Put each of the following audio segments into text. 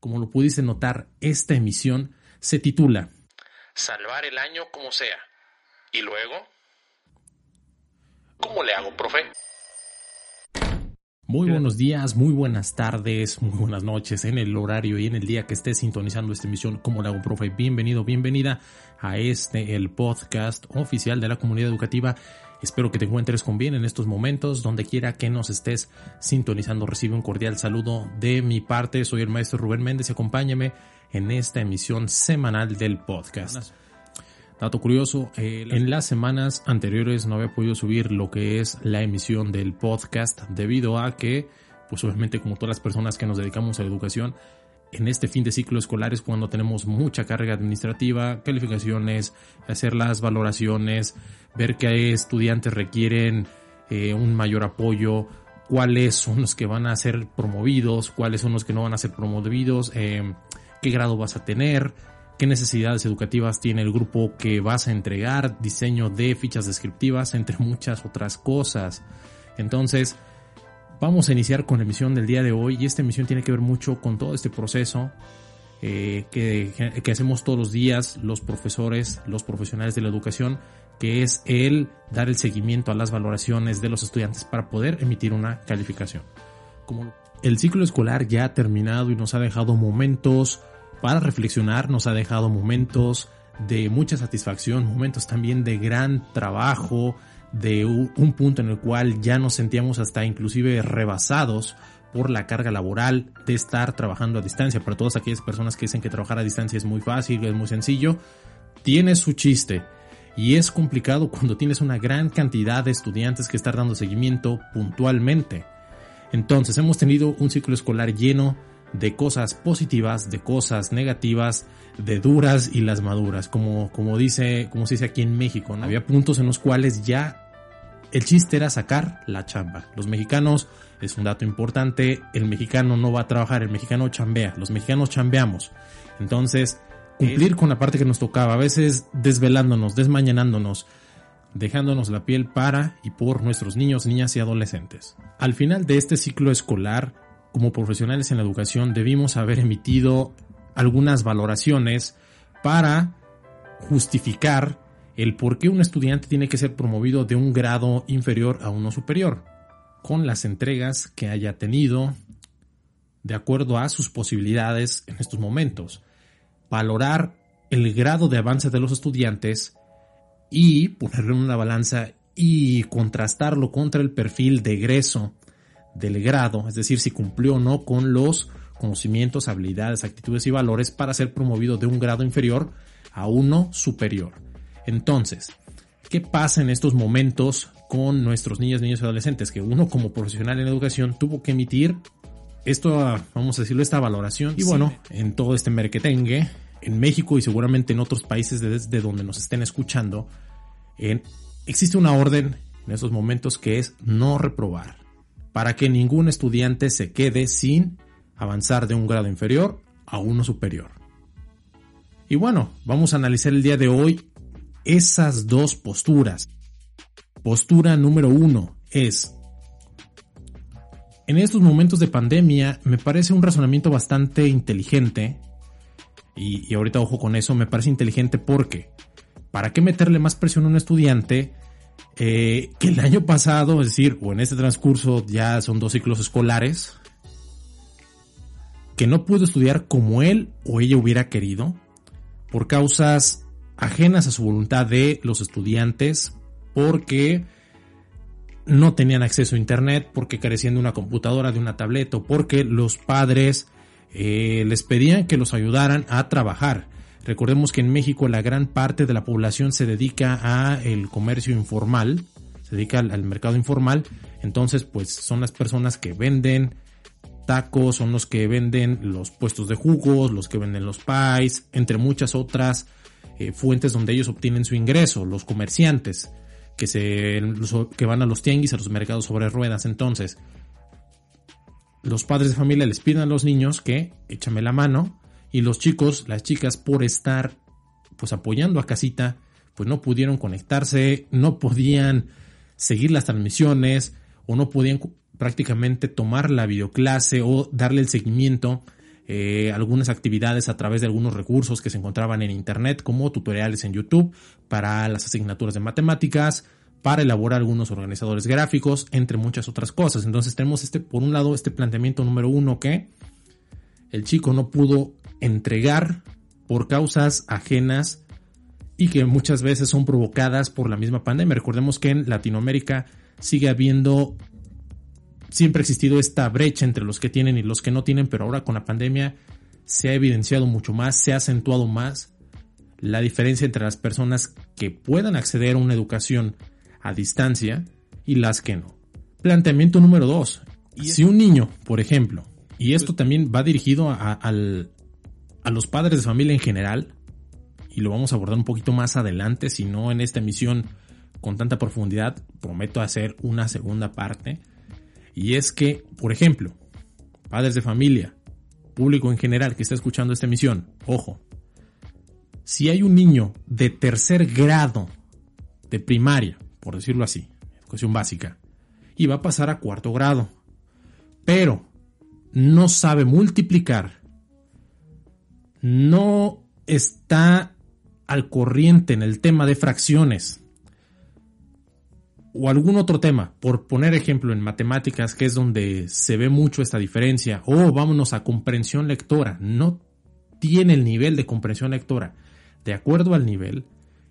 Como lo pudiste notar, esta emisión se titula Salvar el año como sea. ¿Y luego? ¿Cómo le hago, profe? Muy buenos días, muy buenas tardes, muy buenas noches en el horario y en el día que estés sintonizando esta emisión. ¿Cómo le hago, profe? Bienvenido, bienvenida a este, el podcast oficial de la comunidad educativa Espero que te encuentres con bien en estos momentos, donde quiera que nos estés sintonizando. Recibe un cordial saludo de mi parte. Soy el maestro Rubén Méndez y acompáñame en esta emisión semanal del podcast. Dato curioso, eh, en las semanas anteriores no había podido subir lo que es la emisión del podcast debido a que, pues obviamente como todas las personas que nos dedicamos a la educación, en este fin de ciclo escolar es cuando tenemos mucha carga administrativa, calificaciones, hacer las valoraciones, ver qué estudiantes requieren eh, un mayor apoyo, cuáles son los que van a ser promovidos, cuáles son los que no van a ser promovidos, eh, qué grado vas a tener, qué necesidades educativas tiene el grupo que vas a entregar, diseño de fichas descriptivas, entre muchas otras cosas. Entonces, Vamos a iniciar con la emisión del día de hoy y esta emisión tiene que ver mucho con todo este proceso eh, que, que, hacemos todos los días los profesores, los profesionales de la educación, que es el dar el seguimiento a las valoraciones de los estudiantes para poder emitir una calificación. Como el ciclo escolar ya ha terminado y nos ha dejado momentos para reflexionar, nos ha dejado momentos de mucha satisfacción, momentos también de gran trabajo, de un punto en el cual ya nos sentíamos hasta inclusive rebasados por la carga laboral de estar trabajando a distancia. Para todas aquellas personas que dicen que trabajar a distancia es muy fácil, es muy sencillo, tiene su chiste. Y es complicado cuando tienes una gran cantidad de estudiantes que están dando seguimiento puntualmente. Entonces hemos tenido un ciclo escolar lleno de cosas positivas, de cosas negativas, de duras y las maduras, como, como dice, como se dice aquí en México, ¿no? Había puntos en los cuales ya el chiste era sacar la chamba. Los mexicanos, es un dato importante, el mexicano no va a trabajar, el mexicano chambea, los mexicanos chambeamos. Entonces, cumplir con la parte que nos tocaba, a veces desvelándonos, desmañanándonos, dejándonos la piel para y por nuestros niños, niñas y adolescentes. Al final de este ciclo escolar, como profesionales en la educación debimos haber emitido algunas valoraciones para justificar el por qué un estudiante tiene que ser promovido de un grado inferior a uno superior, con las entregas que haya tenido, de acuerdo a sus posibilidades en estos momentos. Valorar el grado de avance de los estudiantes y ponerlo en una balanza y contrastarlo contra el perfil de egreso del grado, es decir, si cumplió o no con los conocimientos, habilidades, actitudes y valores para ser promovido de un grado inferior a uno superior. Entonces, ¿qué pasa en estos momentos con nuestros niños, niños y adolescentes? Que uno como profesional en educación tuvo que emitir esto, vamos a decirlo, esta valoración. Y bueno, en todo este merquetengue, en México y seguramente en otros países desde donde nos estén escuchando, existe una orden en estos momentos que es no reprobar para que ningún estudiante se quede sin avanzar de un grado inferior a uno superior. Y bueno, vamos a analizar el día de hoy esas dos posturas. Postura número uno es, en estos momentos de pandemia me parece un razonamiento bastante inteligente, y, ahorita ojo con eso, me parece inteligente porque, ¿para qué meterle más presión a un estudiante eh, que el año pasado, es decir, o en este transcurso ya son dos ciclos escolares, que no pudo estudiar como él o ella hubiera querido, por causas ajenas a su voluntad de los estudiantes, porque no tenían acceso a internet, porque carecían de una computadora, de una tableta, o porque los padres eh, les pedían que los ayudaran a trabajar. Recordemos que en México la gran parte de la población se dedica a el comercio informal, se dedica al, mercado informal, entonces pues son las personas que venden tacos, son los que venden los puestos de jugos, los que venden los pies, entre muchas otras eh, fuentes donde ellos obtienen su ingreso, los comerciantes que se que van a los tianguis, a los mercados sobre ruedas, entonces los padres de familia les piden a los niños que échame la mano y los chicos, las chicas, por estar pues apoyando a casita, pues no pudieron conectarse, no podían seguir las transmisiones o no podían prácticamente tomar la videoclase o darle el seguimiento eh, algunas actividades a través de algunos recursos que se encontraban en Internet, como tutoriales en YouTube para las asignaturas de matemáticas, para elaborar algunos organizadores gráficos, entre muchas otras cosas. Entonces tenemos este, por un lado, este planteamiento número uno que el chico no pudo entregar por causas ajenas y que muchas veces son provocadas por la misma pandemia. Recordemos que en Latinoamérica sigue habiendo, siempre ha existido esta brecha entre los que tienen y los que no tienen, pero ahora con la pandemia se ha evidenciado mucho más, se ha acentuado más la diferencia entre las personas que puedan acceder a una educación a distancia y las que no. Planteamiento número dos. Si un niño, por ejemplo, y esto también va dirigido a, a los padres de familia en general, y lo vamos a abordar un poquito más adelante, si no en esta emisión con tanta profundidad, prometo hacer una segunda parte. Y es que, por ejemplo, padres de familia, público en general que está escuchando esta emisión, ojo, si hay un niño de tercer grado de primaria, por decirlo así, educación básica, y va a pasar a cuarto grado, pero no sabe multiplicar, no está al corriente en el tema de fracciones o algún otro tema, por poner ejemplo en matemáticas, que es donde se ve mucho esta diferencia, o vámonos a comprensión lectora, no tiene el nivel de comprensión lectora. De acuerdo al nivel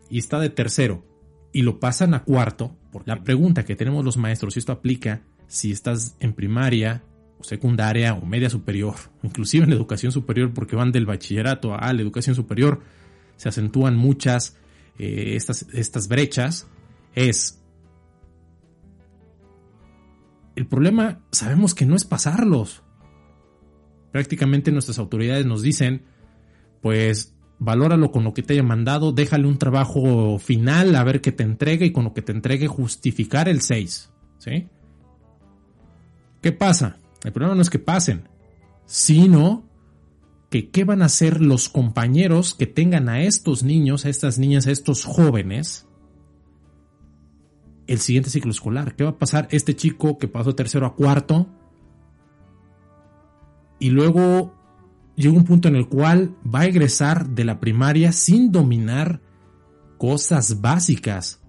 y está de tercero y lo pasan a cuarto, la pregunta que tenemos los maestros, si esto aplica si estás en primaria secundaria o media superior, inclusive en educación superior porque van del bachillerato a la educación superior, se acentúan muchas eh, estas, estas brechas, es el problema sabemos que no es pasarlos. Prácticamente nuestras autoridades nos dicen, pues valóralo con lo que te haya mandado, déjale un trabajo final a ver qué te entregue y con lo que te entregue justificar el 6. ¿Sí? ¿Qué pasa? El problema no es que pasen, sino que qué van a hacer los compañeros que tengan a estos niños, a estas niñas, a estos jóvenes el siguiente ciclo escolar. ¿Qué va a pasar este chico que pasó tercero a cuarto? Y luego llega un punto en el cual va a egresar de la primaria sin dominar cosas básicas,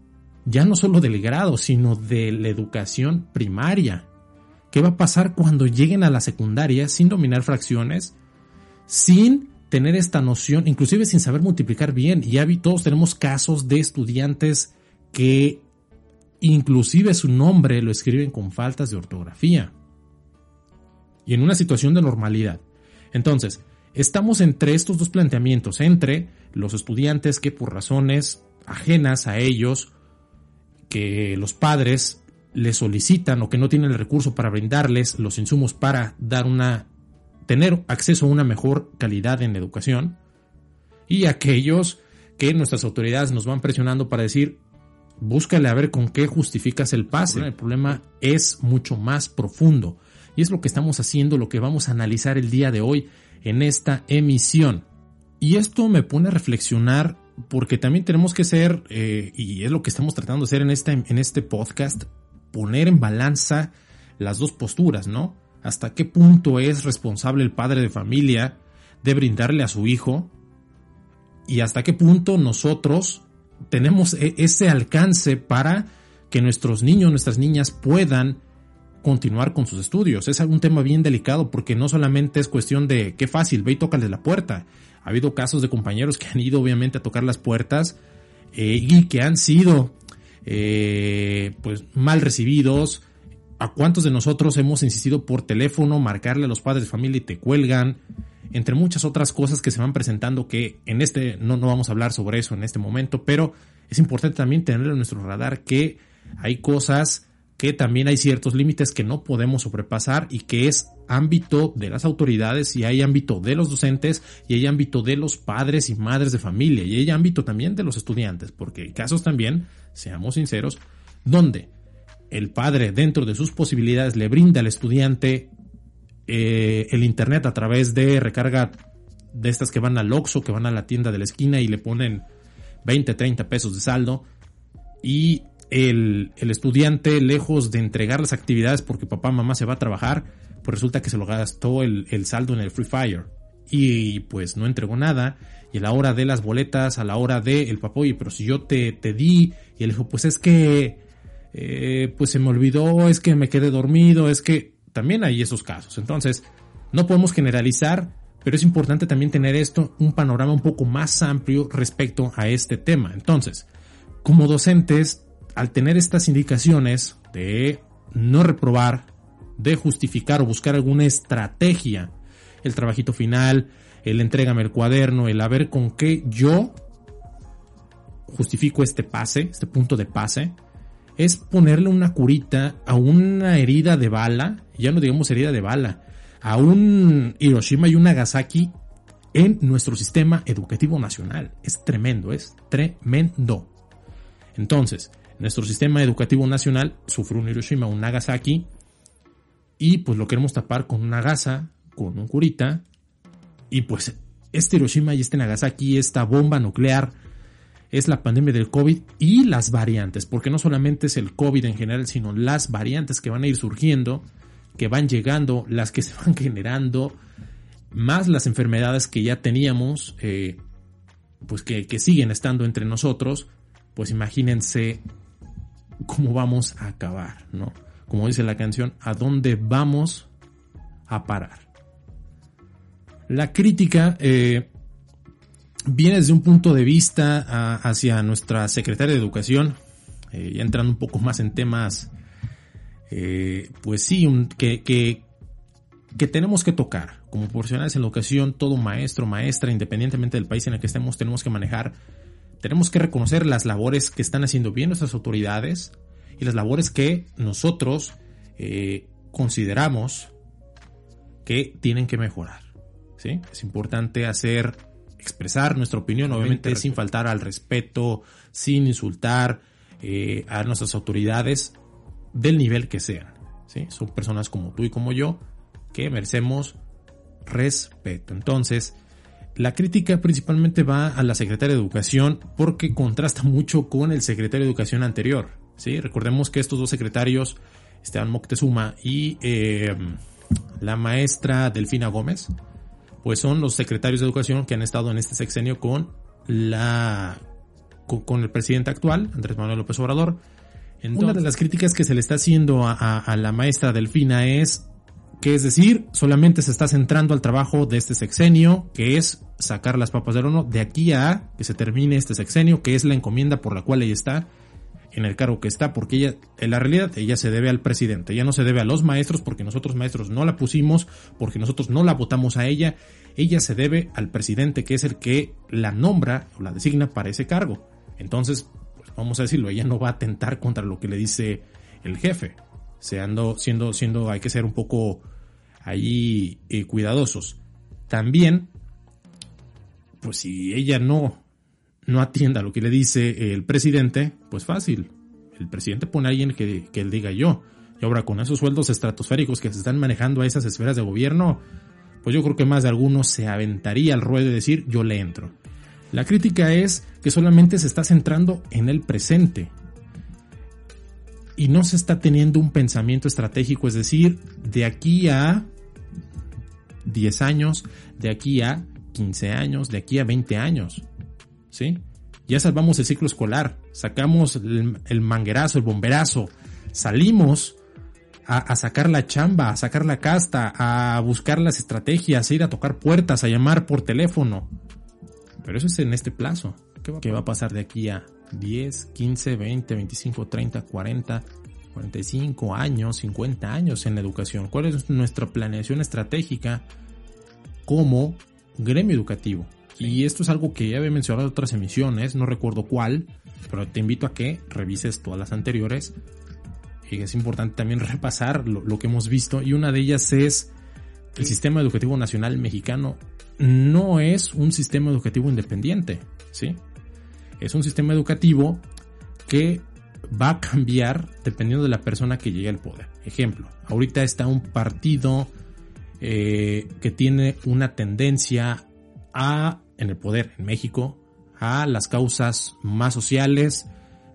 ya no solo del grado, sino de la educación primaria. ¿Qué va a pasar cuando lleguen a la secundaria sin dominar fracciones, sin tener esta noción, inclusive sin saber multiplicar bien. Y todos tenemos casos de estudiantes que inclusive su nombre lo escriben con faltas de ortografía. Y en una situación de normalidad. Entonces, estamos entre estos dos planteamientos, entre los estudiantes que por razones ajenas a ellos, que los padres les solicitan o que no tienen el recurso para brindarles los insumos para dar una tener acceso a una mejor calidad en la educación y aquellos que nuestras autoridades nos van presionando para decir, búscale a ver con qué justificas el pase. El problema es mucho más profundo y es lo que estamos haciendo, lo que vamos a analizar el día de hoy en esta emisión. Y esto me pone a reflexionar porque también tenemos que ser, eh, y es lo que estamos tratando de hacer en este, en este podcast, poner en balanza las dos posturas, ¿no? hasta qué punto es responsable el padre de familia de brindarle a su hijo y hasta qué punto nosotros tenemos e-, ese alcance para que nuestros niños, nuestras niñas puedan continuar con sus estudios. Es un tema bien delicado porque no solamente es cuestión de qué fácil, ve y tócale la puerta. Ha habido casos de compañeros que han ido obviamente a tocar las puertas eh, y que han sido eh, pues mal recibidos, ¿A cuántos de nosotros hemos insistido por teléfono, marcarle a los padres de familia y te cuelgan? Entre muchas otras cosas que se van presentando que en este, no, no vamos a hablar sobre eso en este momento, pero es importante también tener en nuestro radar que hay cosas que también hay ciertos límites que no podemos sobrepasar y que es ámbito de las autoridades y hay ámbito de los docentes y hay ámbito de los padres y madres de familia y hay ámbito también de los estudiantes, porque hay casos también, seamos sinceros, donde el padre dentro de sus posibilidades le brinda al estudiante eh, el internet a través de recarga de estas que van al Oxxo, que van a la tienda de la esquina y le ponen 20, 30 pesos de saldo y el, estudiante lejos de entregar las actividades porque papá mamá se va a trabajar, pues resulta que se lo gastó el, el saldo en el Free Fire. y pues no entregó nada. Y a la hora de las boletas, a la hora de el papá, oye, pero si yo te, te di, y él dijo, pues es que, eh, pues se me olvidó, es que me quedé dormido, es que también hay esos casos. Entonces, no podemos generalizar, pero es importante también tener esto, un panorama un poco más amplio respecto a este tema. Entonces, como docentes, al tener estas indicaciones de no reprobar, de justificar o buscar alguna estrategia, el trabajito final, el entrégame el cuaderno, el a ver con qué yo justifico este pase, este punto de pase, es ponerle una curita a una herida de bala, ya no digamos herida de bala, a un Hiroshima y un Nagasaki en nuestro sistema educativo nacional. Es tremendo, es tremendo. Entonces, nuestro sistema educativo nacional sufrió un Hiroshima, un Nagasaki, y pues lo queremos tapar con una gasa, con un curita, y pues este Hiroshima y este Nagasaki, esta bomba nuclear, es la pandemia del COVID y las variantes, porque no solamente es el COVID en general, sino las variantes que van a ir surgiendo, que van llegando, las que se van generando, más las enfermedades que ya teníamos, eh, pues que, que siguen estando entre nosotros, pues imagínense cómo vamos a acabar, ¿no? Como dice la canción, ¿a dónde vamos a parar? La crítica eh, viene desde un punto de vista hacia nuestra secretaria de Educación, eh, ya entrando un poco más en temas, eh, pues sí, que, que, que, tenemos que tocar. Como profesionales en la educación, todo maestro, maestra, independientemente del país en el que estemos, tenemos que manejar, tenemos que reconocer las labores que están haciendo bien nuestras autoridades y las labores que nosotros consideramos que tienen que mejorar. Es importante hacer, expresar nuestra opinión, obviamente sin faltar al respeto, sin insultar eh, a nuestras autoridades del nivel que sean, ¿sí? Son personas como tú y como yo que merecemos respeto. Entonces, la crítica principalmente va a la secretaria de Educación porque contrasta mucho con el secretario de Educación anterior. ¿Sí? Recordemos que estos dos secretarios, Esteban Moctezuma y eh, la maestra Delfina Gómez, pues son los secretarios de educación que han estado en este sexenio con la con, el presidente actual, Andrés Manuel López Obrador. Una de las críticas que se le está haciendo a, la maestra Delfina es que es decir, solamente se está centrando al trabajo de este sexenio, que es sacar las papas del horno de aquí a que se termine este sexenio, que es la encomienda por la cual ella está en el cargo que está, porque ella, en la realidad, ella se debe al presidente, ella no se debe a los maestros, porque nosotros maestros no la pusimos, porque nosotros no la votamos a ella, ella se debe al presidente, que es el que la nombra o la designa para ese cargo. Entonces, pues vamos a decirlo, ella no va a atentar contra lo que le dice el jefe, siendo, siendo, siendo, hay que ser un poco ahí eh, cuidadosos. También, pues si ella no no atienda lo que le dice el presidente, pues fácil. El presidente pone a alguien que, que él diga yo. Y ahora con esos sueldos estratosféricos que se están manejando a esas esferas de gobierno, pues yo creo que más de algunos se aventaría al ruedo de decir yo le entro. La crítica es que solamente se está centrando en el presente y no se está teniendo un pensamiento estratégico, es decir, de aquí a 10 años, de aquí a 15 años, de aquí a 20 años. ¿Sí? Ya salvamos el ciclo escolar, sacamos el, manguerazo, el bomberazo, salimos a, sacar la chamba, a sacar la casta, a buscar las estrategias, a ir a tocar puertas, a llamar por teléfono. Pero eso es en este plazo. ¿Qué va, ¿Qué va a pasar de aquí a 10, 15, 20, 25, 30, 40, 45 años, 50 años en la educación? ¿Cuál es nuestra planeación estratégica como gremio educativo? Y esto es algo que ya había mencionado en otras emisiones, no recuerdo cuál, pero te invito a que revises todas las anteriores. Y es importante también repasar lo, que hemos visto. Y una de ellas es el sistema educativo nacional mexicano no es un sistema educativo independiente, ¿sí? Es un sistema educativo que va a cambiar dependiendo de la persona que llegue al poder. Ejemplo, ahorita está un partido eh, que tiene una tendencia a en el poder en México a las causas más sociales,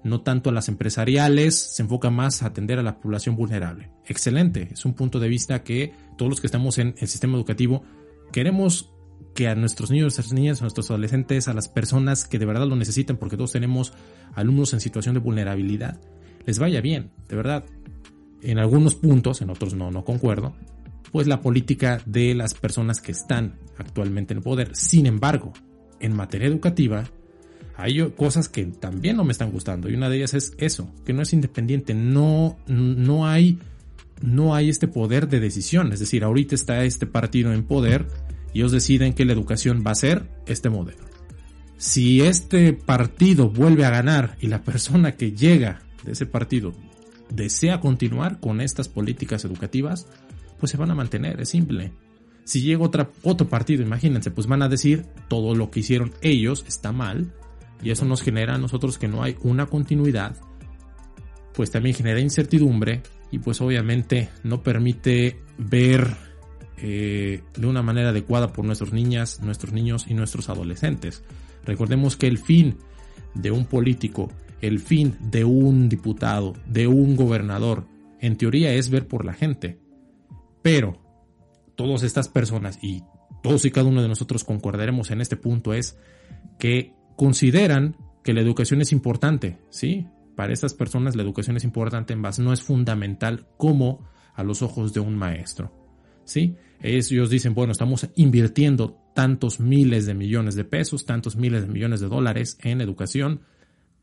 no tanto a las empresariales, se enfoca más a atender a la población vulnerable. Excelente, es un punto de vista que todos los que estamos en el sistema educativo queremos que a nuestros niños, a nuestras niñas, a nuestros adolescentes, a las personas que de verdad lo necesitan, porque todos tenemos alumnos en situación de vulnerabilidad, les vaya bien, de verdad. En algunos puntos, en otros no, no concuerdo, pues la política de las personas que están actualmente en poder. Sin embargo, en materia educativa, hay cosas que también no me están gustando y una de ellas es eso, que no es independiente, no, no hay, no hay este poder de decisión. Es decir, ahorita está este partido en poder y ellos deciden que la educación va a ser este modelo. Si este partido vuelve a ganar y la persona que llega de ese partido desea continuar con estas políticas educativas, pues se van a mantener, es simple. Si llega otra, otro partido, imagínense, pues van a decir todo lo que hicieron ellos está mal y eso nos genera a nosotros que no hay una continuidad, pues también genera incertidumbre y pues obviamente no permite ver eh, de una manera adecuada por nuestras niñas, nuestros niños y nuestros adolescentes. Recordemos que el fin de un político, el fin de un diputado, de un gobernador, en teoría es ver por la gente. Pero todas estas personas y todos y cada uno de nosotros concordaremos en este punto es que consideran que la educación es importante, ¿sí? Para estas personas la educación es importante, más no es fundamental como a los ojos de un maestro. ¿sí? Ellos dicen, bueno, estamos invirtiendo tantos miles de millones de pesos, tantos miles de millones de dólares en educación,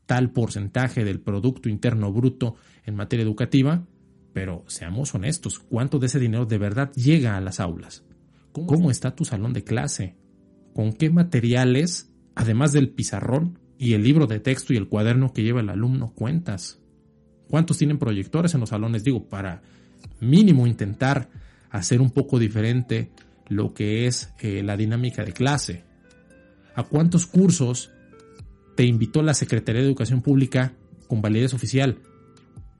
tal porcentaje del Producto Interno Bruto en materia educativa, pero seamos honestos, ¿cuánto de ese dinero de verdad llega a las aulas? ¿Cómo está tu salón de clase? ¿Con qué materiales, además del pizarrón y el libro de texto y el cuaderno que lleva el alumno, cuentas? ¿Cuántos tienen proyectores en los salones? Digo, para mínimo intentar hacer un poco diferente lo que es eh, la dinámica de clase. ¿A cuántos cursos te invitó la Secretaría de Educación Pública con validez oficial?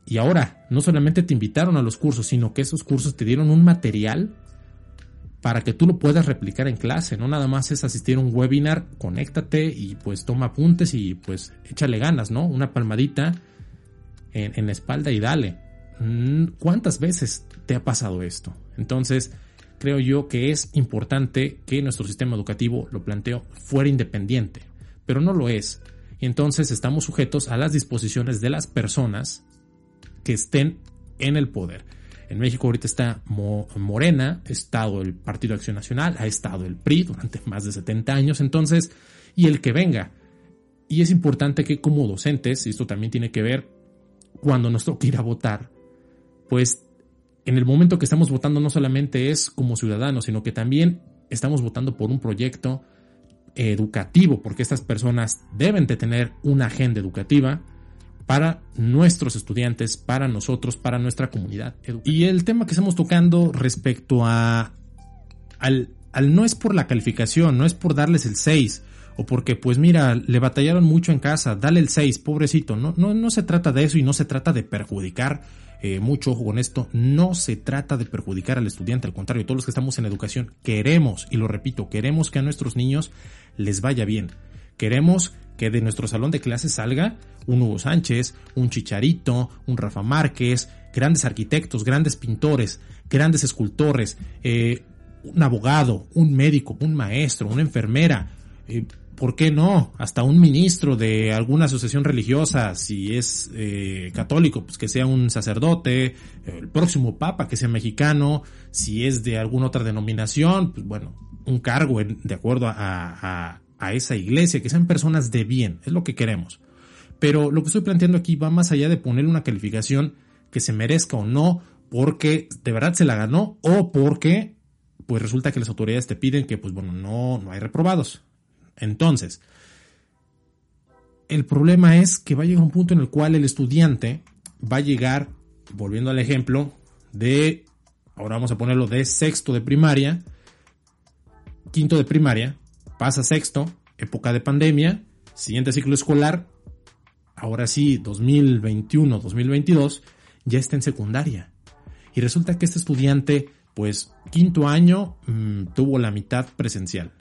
Y ahora, no solamente te invitaron a los cursos, sino que esos cursos te dieron un material para que tú lo puedas replicar en clase. No nada más es asistir a un webinar, conéctate y pues toma apuntes y pues échale ganas, ¿no? Una palmadita en, la espalda y dale. Mm, ¿Cuántas veces te ha pasado esto? Entonces, creo yo que es importante que nuestro sistema educativo, lo planteo, fuera independiente, pero no lo es. Y entonces estamos sujetos a las disposiciones de las personas que estén en el poder. En México ahorita está Morena, ha estado el Partido Acción Nacional, ha estado el PRI durante más de 70 años, entonces, y el que venga. Y es importante que como docentes, y esto también tiene que ver cuando nos toca ir a votar, pues en el momento que estamos votando no solamente es como ciudadanos, sino que también estamos votando por un proyecto educativo, porque estas personas deben de tener una agenda educativa para nuestros estudiantes, para nosotros, para nuestra comunidad. Y el tema que estamos tocando respecto a al, al no es por la calificación, no es por darles el 6, o porque pues mira, le batallaron mucho en casa, dale el 6, pobrecito, no, no, no se trata de eso y no se trata de perjudicar eh, mucho ojo con esto, no se trata de perjudicar al estudiante, al contrario, todos los que estamos en educación queremos, y lo repito, queremos que a nuestros niños les vaya bien. Queremos que de nuestro salón de clases salga un Hugo Sánchez, un Chicharito, un Rafa Márquez, grandes arquitectos, grandes pintores, grandes escultores, eh, un abogado, un médico, un maestro, una enfermera, eh, ¿por qué no? Hasta un ministro de alguna asociación religiosa, si es eh, católico, pues que sea un sacerdote, el próximo papa que sea mexicano, si es de alguna otra denominación, pues bueno, un cargo de acuerdo a, a esa iglesia, que sean personas de bien, es lo que queremos. Pero lo que estoy planteando aquí va más allá de poner una calificación que se merezca o no, porque de verdad se la ganó o porque pues resulta que las autoridades te piden que pues bueno, no, no hay reprobados. Entonces, el problema es que va a llegar un punto en el cual el estudiante va a llegar, volviendo al ejemplo, de, ahora vamos a ponerlo de sexto de primaria, quinto de primaria, pasa sexto, época de pandemia, siguiente ciclo escolar, ahora sí, 2021-2022, ya está en secundaria. Y resulta que este estudiante, pues, quinto año, mm, tuvo la mitad presencial.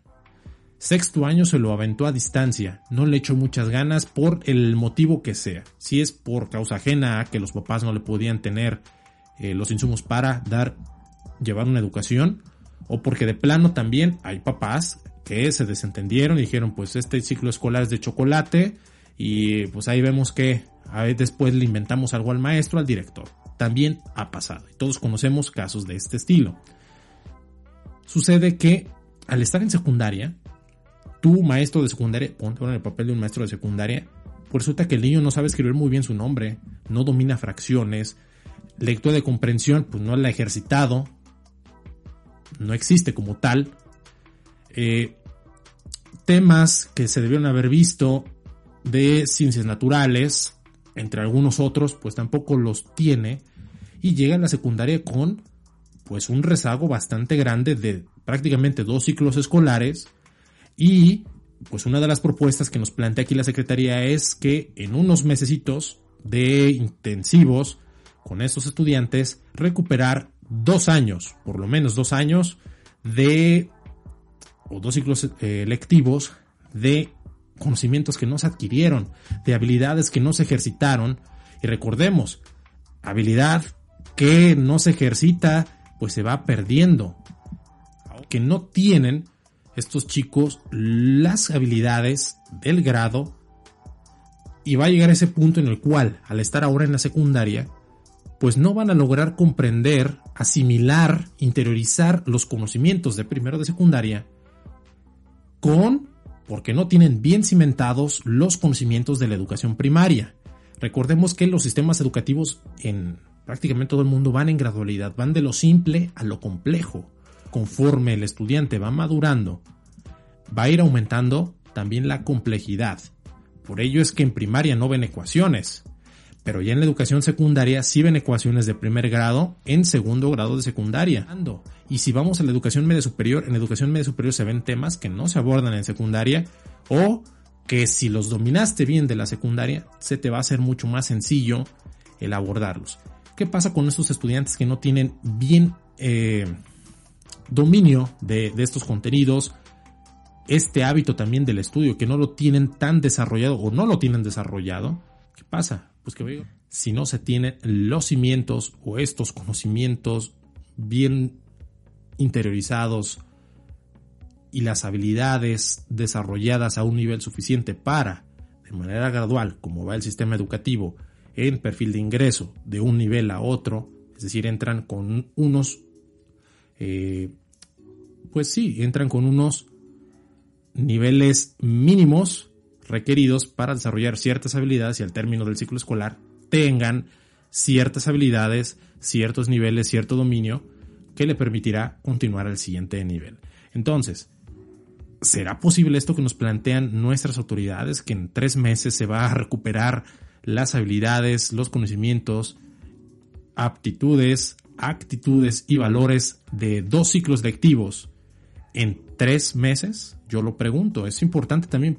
Sexto año se lo aventó a distancia, no le echó muchas ganas por el motivo que sea. Si es por causa ajena a que los papás no le podían tener eh, los insumos para dar, llevar una educación, o porque de plano también hay papás que se desentendieron y dijeron, pues este ciclo escolar es de chocolate y pues ahí vemos que a ver, después le inventamos algo al maestro, al director. También ha pasado y todos conocemos casos de este estilo. Sucede que al estar en secundaria, tu maestro de secundaria, ponte en el papel de un maestro de secundaria, resulta que el niño no sabe escribir muy bien su nombre, no domina fracciones, lectura de comprensión, pues no la ha ejercitado, no existe como tal. Eh, temas que se debieron haber visto de ciencias naturales, entre algunos otros, pues tampoco los tiene y llega a la secundaria con pues un rezago bastante grande de prácticamente dos ciclos escolares y pues una de las propuestas que nos plantea aquí la Secretaría es que en unos mesecitos de intensivos con estos estudiantes recuperar dos años, por lo menos dos años de o dos ciclos eh, lectivos de conocimientos que no se adquirieron, de habilidades que no se ejercitaron. Y recordemos, habilidad que no se ejercita, pues se va perdiendo. Que no tienen estos chicos las habilidades del grado y va a llegar ese punto en el cual, al estar ahora en la secundaria, pues no van a lograr comprender, asimilar, interiorizar los conocimientos de primero de secundaria con porque no tienen bien cimentados los conocimientos de la educación primaria. Recordemos que los sistemas educativos en prácticamente todo el mundo van en gradualidad, van de lo simple a lo complejo. Conforme el estudiante va madurando, va a ir aumentando también la complejidad. Por ello es que en primaria no ven ecuaciones, pero ya en la educación secundaria sí ven ecuaciones de primer grado en segundo grado de secundaria. Y si vamos a la educación media superior, en educación media superior se ven temas que no se abordan en secundaria o que si los dominaste bien de la secundaria, se te va a hacer mucho más sencillo el abordarlos. ¿Qué pasa con estos estudiantes que no tienen bien eh, dominio de, de estos contenidos? Este hábito también del estudio, que no lo tienen tan desarrollado o no lo tienen desarrollado. ¿Qué pasa? Pues que si no se tienen los cimientos o estos conocimientos bien interiorizados y las habilidades desarrolladas a un nivel suficiente para, de manera gradual, como va el sistema educativo, en perfil de ingreso de un nivel a otro, es decir, entran con unos, eh, pues sí, entran con unos niveles mínimos requeridos para desarrollar ciertas habilidades y al término del ciclo escolar tengan ciertas habilidades, ciertos niveles, cierto dominio que le permitirá continuar al siguiente nivel. Entonces, ¿será posible esto que nos plantean nuestras autoridades, que en tres meses se va a recuperar las habilidades, los conocimientos, aptitudes, actitudes y valores de dos ciclos lectivos en tres meses? Yo lo pregunto, es importante también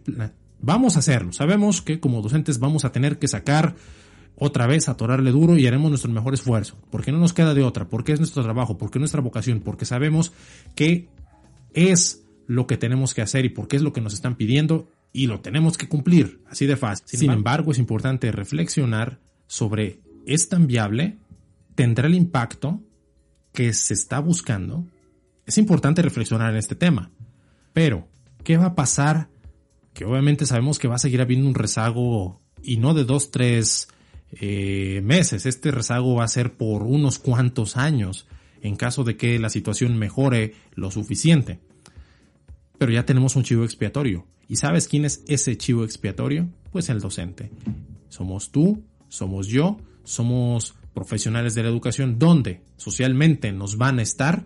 Vamos a hacerlo. Sabemos que como docentes vamos a tener que sacar otra vez, atorarle duro y haremos nuestro mejor esfuerzo. Porque no nos queda de otra, porque es nuestro trabajo, porque es nuestra vocación, porque sabemos que es lo que tenemos que hacer y porque es lo que nos están pidiendo y lo tenemos que cumplir, así de fácil. Sin, embargo, es importante reflexionar sobre ¿es tan viable? ¿Tendrá el impacto que se está buscando? Es importante reflexionar en este tema. Pero, ¿qué va a pasar que obviamente sabemos que va a seguir habiendo un rezago y no de dos, tres eh, meses. Este rezago va a ser por unos cuantos años en caso de que la situación mejore lo suficiente. Pero ya tenemos un chivo expiatorio. ¿Y sabes quién es ese chivo expiatorio? Pues el docente. Somos tú, somos yo, somos profesionales de la educación donde socialmente nos van a estar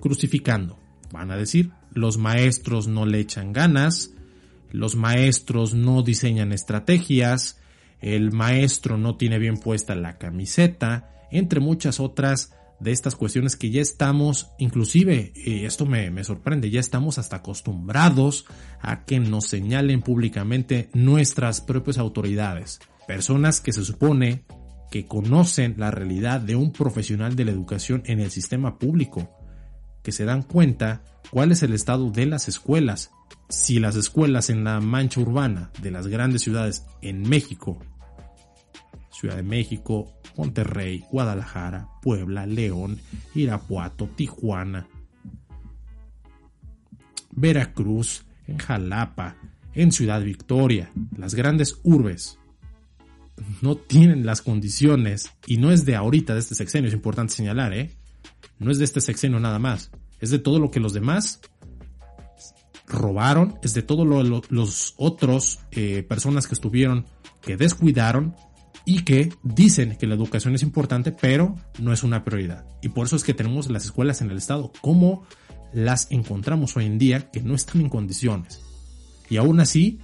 crucificando. Van a decir, los maestros no le echan ganas, los maestros no diseñan estrategias, el maestro no tiene bien puesta la camiseta, entre muchas otras de estas cuestiones que ya estamos, inclusive, y esto me, me, sorprende, ya estamos hasta acostumbrados a que nos señalen públicamente nuestras propias autoridades, personas que se supone que conocen la realidad de un profesional de la educación en el sistema público, que se dan cuenta cuál es el estado de las escuelas, si las escuelas en la mancha urbana de las grandes ciudades en México, Ciudad de México, Monterrey, Guadalajara, Puebla, León, Irapuato, Tijuana, Veracruz, en Jalapa, en Ciudad Victoria, las grandes urbes, no tienen las condiciones, y no es de ahorita, de este sexenio, es importante señalar, ¿eh? No es de este sexenio nada más, es de todo lo que los demás robaron, es de todos los otros eh, personas que estuvieron, que descuidaron y que dicen que la educación es importante, pero no es una prioridad. Y por eso es que tenemos las escuelas en el Estado, como las encontramos hoy en día, que no están en condiciones. Y aún así,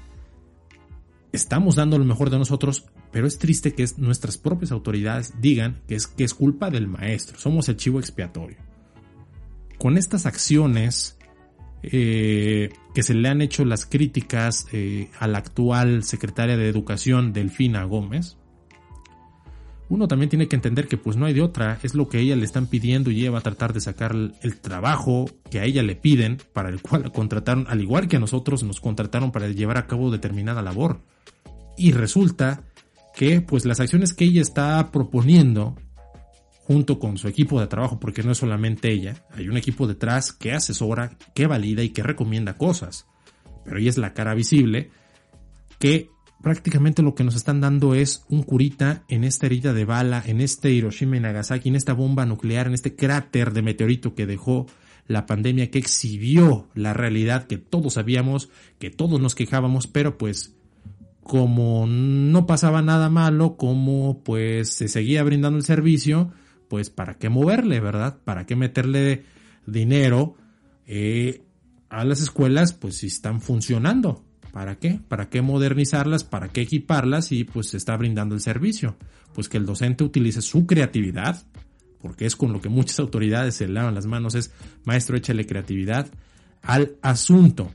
estamos dando lo mejor de nosotros, pero es triste que nuestras propias autoridades digan que es culpa del maestro, somos el chivo expiatorio. Con estas acciones eh, que se le han hecho las críticas eh, a la actual secretaria de Educación, Delfina Gómez, uno también tiene que entender que pues no hay de otra, es lo que ella le están pidiendo y ella va a tratar de sacar el trabajo que a ella le piden, para el cual contrataron, al igual que a nosotros nos contrataron para llevar a cabo determinada labor. Y resulta que pues las acciones que ella está proponiendo junto con su equipo de trabajo, porque no es solamente ella, hay un equipo detrás que asesora, que valida y que recomienda cosas. Pero ella es la cara visible que prácticamente lo que nos están dando es un curita en esta herida de bala, en este Hiroshima y Nagasaki, en esta bomba nuclear, en este cráter de meteorito que dejó la pandemia, que exhibió la realidad que todos sabíamos, que todos nos quejábamos, pero pues como no pasaba nada malo, como pues se seguía brindando el servicio, pues para qué moverle, ¿verdad? ¿Para qué meterle dinero eh, a las escuelas? Pues si están funcionando. ¿Para qué? ¿Para qué modernizarlas? ¿Para qué equiparlas? Y pues se está brindando el servicio. Pues que el docente utilice su creatividad, porque es con lo que muchas autoridades se lavan las manos, es maestro, échale creatividad al asunto.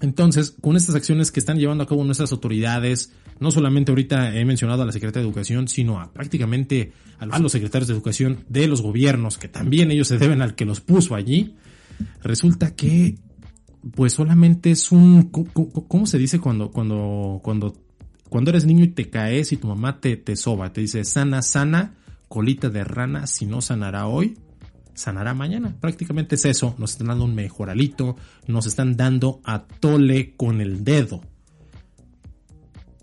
Entonces, con estas acciones que están llevando a cabo nuestras autoridades, no solamente ahorita he mencionado a la Secretaría de Educación, sino a prácticamente a los secretarios de Educación de los gobiernos, que también ellos se deben al que los puso allí, resulta que pues solamente es un, ¿cómo se dice cuando, cuando, cuando, cuando eres niño y te caes y tu mamá te, te soba? Te dice, sana, sana, colita de rana, si no sanará hoy, sanará mañana. Prácticamente es eso, nos están dando un mejoralito, nos están dando a tole con el dedo.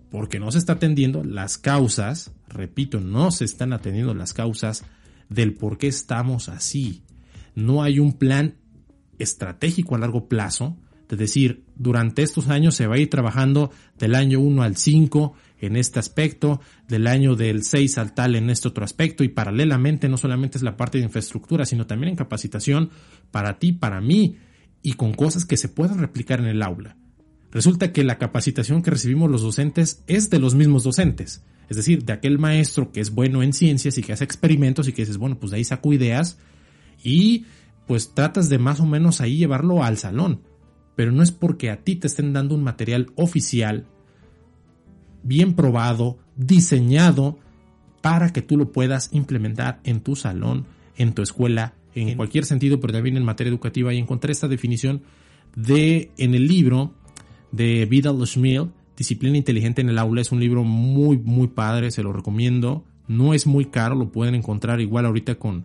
Porque no se está atendiendo las causas, repito, no se están atendiendo las causas del por qué estamos así. No hay un plan estratégico a largo plazo, es decir, durante estos años se va a ir trabajando del año 1 al 5 en este aspecto, del año del 6 al tal en este otro aspecto y paralelamente no solamente es la parte de infraestructura, sino también en capacitación para ti, para mí y con cosas que se puedan replicar en el aula. Resulta que la capacitación que recibimos los docentes es de los mismos docentes, es decir, de aquel maestro que es bueno en ciencias y que hace experimentos y que dices, bueno, pues de ahí saco ideas y pues tratas de más o menos ahí llevarlo al salón. Pero no es porque a ti te estén dando un material oficial, bien probado, diseñado, para que tú lo puedas implementar en tu salón, en tu escuela, en cualquier sentido, pero también en materia educativa. Y encontré esta definición de, en el libro de Vidal Schmiel, Disciplina Inteligente en el Aula. Es un libro muy, muy padre, se lo recomiendo. No es muy caro, lo pueden encontrar igual ahorita con,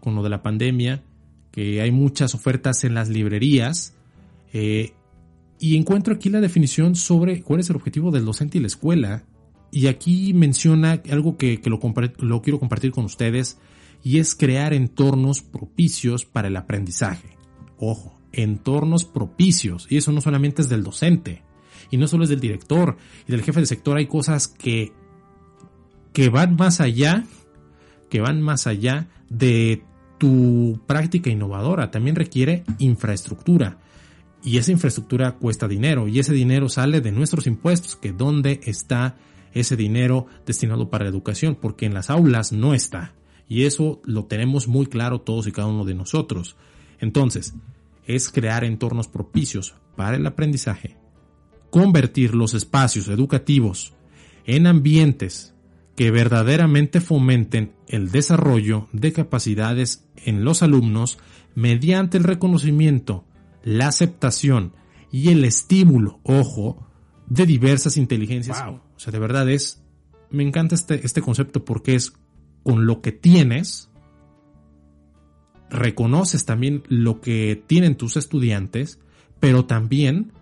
con lo de la pandemia que hay muchas ofertas en las librerías. Eh, y encuentro aquí la definición sobre cuál es el objetivo del docente y la escuela. Y aquí menciona algo que, lo, quiero compartir con ustedes y es crear entornos propicios para el aprendizaje. Ojo, entornos propicios. Y eso no solamente es del docente y no solo es del director y del jefe de sector. Hay cosas que, que van más allá, que van más allá de tu práctica innovadora también requiere infraestructura. Y esa infraestructura cuesta dinero y ese dinero sale de nuestros impuestos, que dónde está ese dinero destinado para la educación, porque en las aulas no está. Y eso lo tenemos muy claro todos y cada uno de nosotros. Entonces, es crear entornos propicios para el aprendizaje, convertir los espacios educativos en ambientes que verdaderamente fomenten el desarrollo de capacidades en los alumnos mediante el reconocimiento, la aceptación y el estímulo, ojo, de diversas inteligencias. O sea, de verdad es, me encanta este, este concepto porque es con lo que tienes, reconoces también lo que tienen tus estudiantes, pero también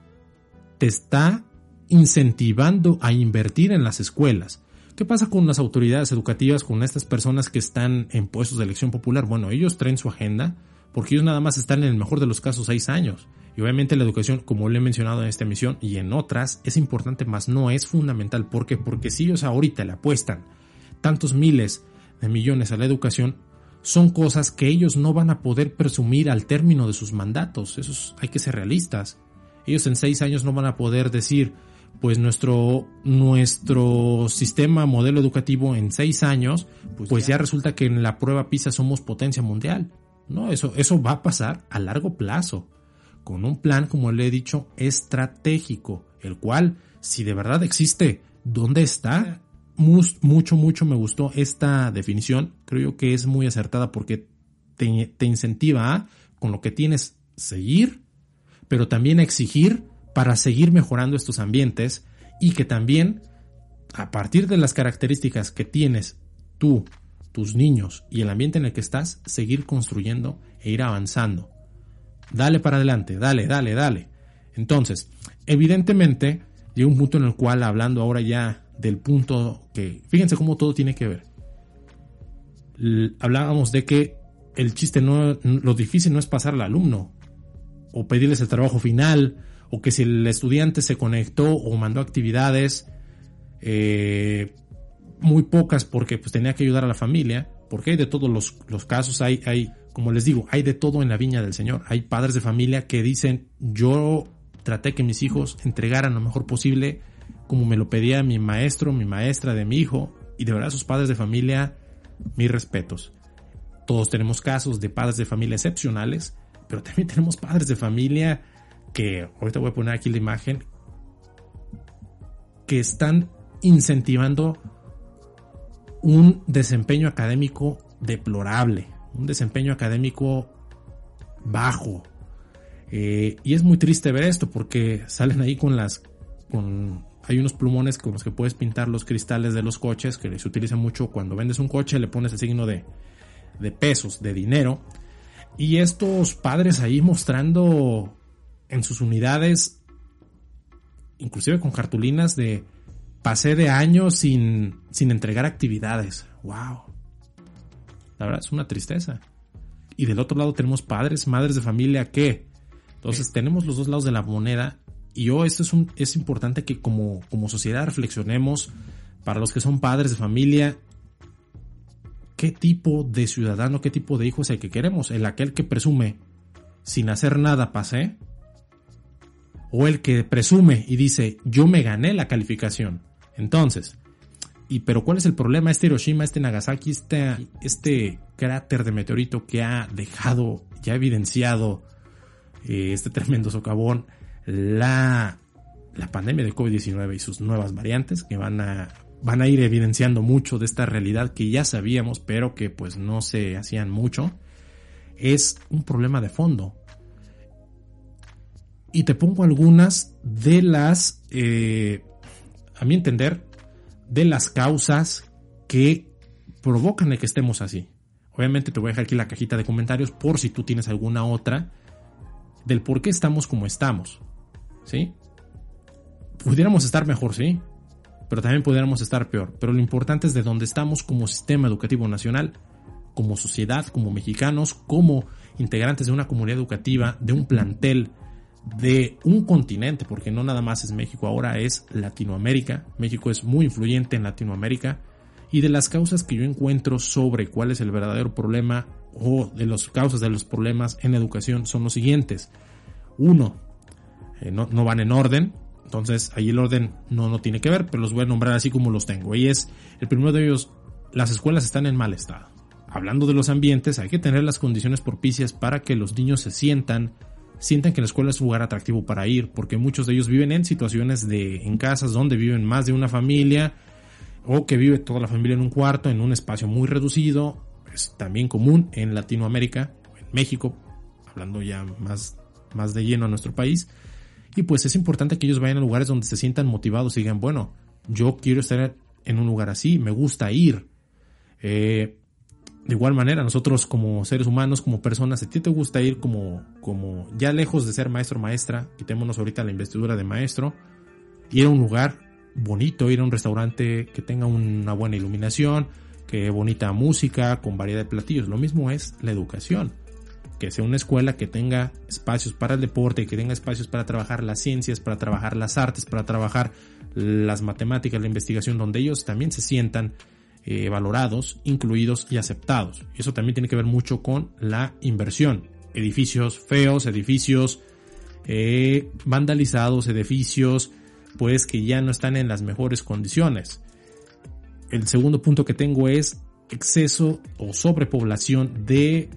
te está incentivando a invertir en las escuelas. ¿Qué pasa con las autoridades educativas, con estas personas que están en puestos de elección popular? Bueno, ellos traen su agenda porque ellos nada más están en el mejor de los casos seis años. Y obviamente la educación, como le he mencionado en esta emisión y en otras, es importante, más no es fundamental. ¿Por qué? Porque si ellos ahorita le apuestan tantos miles de millones a la educación, son cosas que ellos no van a poder presumir al término de sus mandatos. Eso hay que ser realistas. Ellos en seis años no van a poder decir, pues nuestro, nuestro sistema modelo educativo en seis años, pues, pues ya resulta que en la prueba PISA somos potencia mundial. No, eso, eso va a pasar a largo plazo, con un plan, como le he dicho, estratégico, el cual, si de verdad existe, ¿dónde está? mucho, mucho me gustó esta definición. Creo que es muy acertada porque te, te incentiva a, con lo que tienes, seguir, pero también exigir para seguir mejorando estos ambientes y que también, a partir de las características que tienes tú tus niños y el ambiente en el que estás, seguir construyendo e ir avanzando. Dale para adelante, dale, dale, dale. Entonces, evidentemente, llega un punto en el cual, hablando ahora ya del punto que, fíjense cómo todo tiene que ver. hablábamos de que el chiste no, lo difícil no es pasar al alumno, o pedirles el trabajo final, o que si el estudiante se conectó o mandó actividades, eh, muy pocas porque pues tenía que ayudar a la familia, porque hay de todos los, los casos, hay, hay, como les digo, hay de todo en la viña del Señor. Hay padres de familia que dicen, yo traté que mis hijos entregaran lo mejor posible, como me lo pedía mi maestro, mi maestra de mi hijo, y de verdad sus padres de familia, mis respetos. Todos tenemos casos de padres de familia excepcionales, pero también tenemos padres de familia que, ahorita voy a poner aquí la imagen, que están incentivando un desempeño académico deplorable, un desempeño académico bajo. Eh, y es muy triste ver esto porque salen ahí con las... Con, hay unos plumones con los que puedes pintar los cristales de los coches que se utiliza mucho cuando vendes un coche, le pones el signo de, de pesos, de dinero. Y estos padres ahí mostrando en sus unidades, inclusive con cartulinas de pasé de años sin, sin entregar actividades. ¡Wow! La verdad es una tristeza. Y del otro lado tenemos padres, madres de familia que... Entonces tenemos los dos lados de la moneda y yo esto es, un, es importante que como, como sociedad reflexionemos para los que son padres de familia, qué tipo de ciudadano, qué tipo de hijo es el que queremos, el aquel que presume sin hacer nada pasé, o el que presume y dice yo me gané la calificación. Entonces, y pero ¿cuál es el problema? Este Hiroshima, este Nagasaki, este, este cráter de meteorito que ha dejado, ya evidenciado eh, este tremendo socavón, la, la pandemia de COVID-19 y sus nuevas variantes que van a, van a ir evidenciando mucho de esta realidad que ya sabíamos, pero que pues no se hacían mucho, es un problema de fondo. Y te pongo algunas de las eh, a mi entender, de las causas que provocan el que estemos así. Obviamente te voy a dejar aquí la cajita de comentarios por si tú tienes alguna otra del por qué estamos como estamos. ¿Sí? Pudiéramos estar mejor, sí, pero también pudiéramos estar peor. Pero lo importante es de dónde estamos como sistema educativo nacional, como sociedad, como mexicanos, como integrantes de una comunidad educativa, de un plantel, de un continente, porque no nada más es México, ahora es Latinoamérica. México es muy influyente en Latinoamérica. Y de las causas que yo encuentro sobre cuál es el verdadero problema o de las causas de los problemas en educación son los siguientes. Uno, eh, no, no, van en orden, entonces ahí el orden no, no tiene que ver, pero los voy a nombrar así como los tengo. Y es, el primero de ellos, las escuelas están en mal estado. Hablando de los ambientes, hay que tener las condiciones propicias para que los niños se sientan sientan que la escuela es un lugar atractivo para ir, porque muchos de ellos viven en situaciones de, en casas donde viven más de una familia, o que vive toda la familia en un cuarto, en un espacio muy reducido, es también común en Latinoamérica, en México, hablando ya más, más de lleno a nuestro país, y pues es importante que ellos vayan a lugares donde se sientan motivados y digan, bueno, yo quiero estar en un lugar así, me gusta ir. Eh, de igual manera, nosotros como seres humanos, como personas, a ti te gusta ir como, como ya lejos de ser maestro o maestra, quitémonos ahorita la investidura de maestro, ir a un lugar bonito, ir a un restaurante que tenga una buena iluminación, que bonita música, con variedad de platillos. Lo mismo es la educación. Que sea una escuela que tenga espacios para el deporte, que tenga espacios para trabajar las ciencias, para trabajar las artes, para trabajar las matemáticas, la investigación, donde ellos también se sientan eh, valorados, incluidos y aceptados. Y eso también tiene que ver mucho con la inversión. Edificios feos, edificios eh, vandalizados, edificios pues que ya no están en las mejores condiciones. El segundo punto que tengo es exceso o sobrepoblación de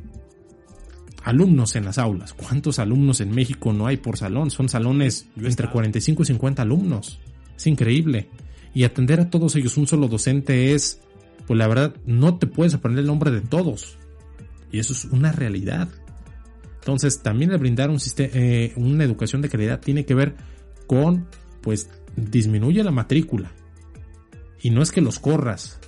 alumnos en las aulas. ¿Cuántos alumnos en México no hay por salón? Son salones entre 45 y 50 alumnos. Es increíble. Y atender a todos ellos un solo docente es, pues la verdad, no te puedes aprender el nombre de todos. Y eso es una realidad. Entonces, también el brindar un sistema, eh, una educación de calidad tiene que ver con pues disminuye la matrícula. Y no es que los corras,